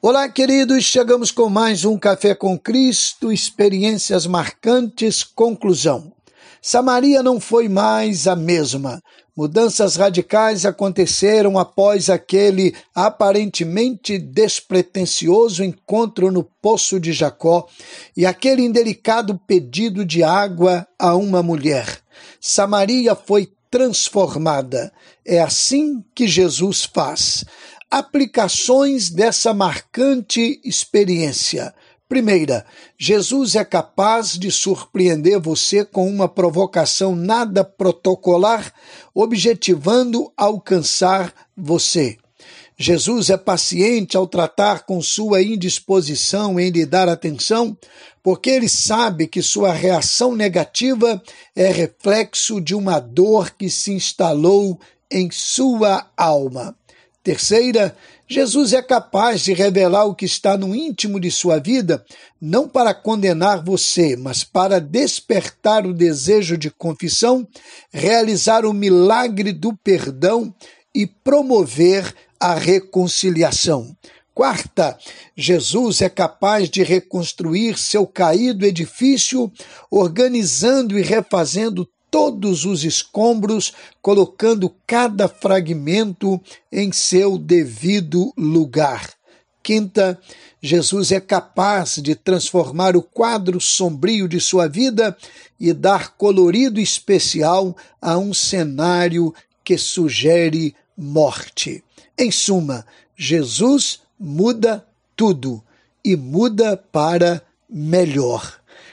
Olá, queridos, chegamos com mais um Café com Cristo, experiências marcantes, conclusão. Samaria não foi mais a mesma. Mudanças radicais aconteceram após aquele aparentemente despretensioso encontro no poço de Jacó e aquele indelicado pedido de água a uma mulher. Samaria foi transformada. É assim que Jesus faz aplicações dessa marcante experiência. Primeira, Jesus é capaz de surpreender você com uma provocação nada protocolar, objetivando alcançar você. Jesus é paciente ao tratar com sua indisposição em lhe dar atenção, porque ele sabe que sua reação negativa é reflexo de uma dor que se instalou em sua alma. Terceira, Jesus é capaz de revelar o que está no íntimo de sua vida, não para condenar você, mas para despertar o desejo de confissão, realizar o milagre do perdão e promover a reconciliação. Quarta, Jesus é capaz de reconstruir seu caído edifício, organizando e refazendo todos os escombros, colocando cada fragmento em seu devido lugar. Quinta, Jesus é capaz de transformar o quadro sombrio de sua vida e dar colorido especial a um cenário que sugere morte. Em suma, Jesus muda tudo e muda para melhor.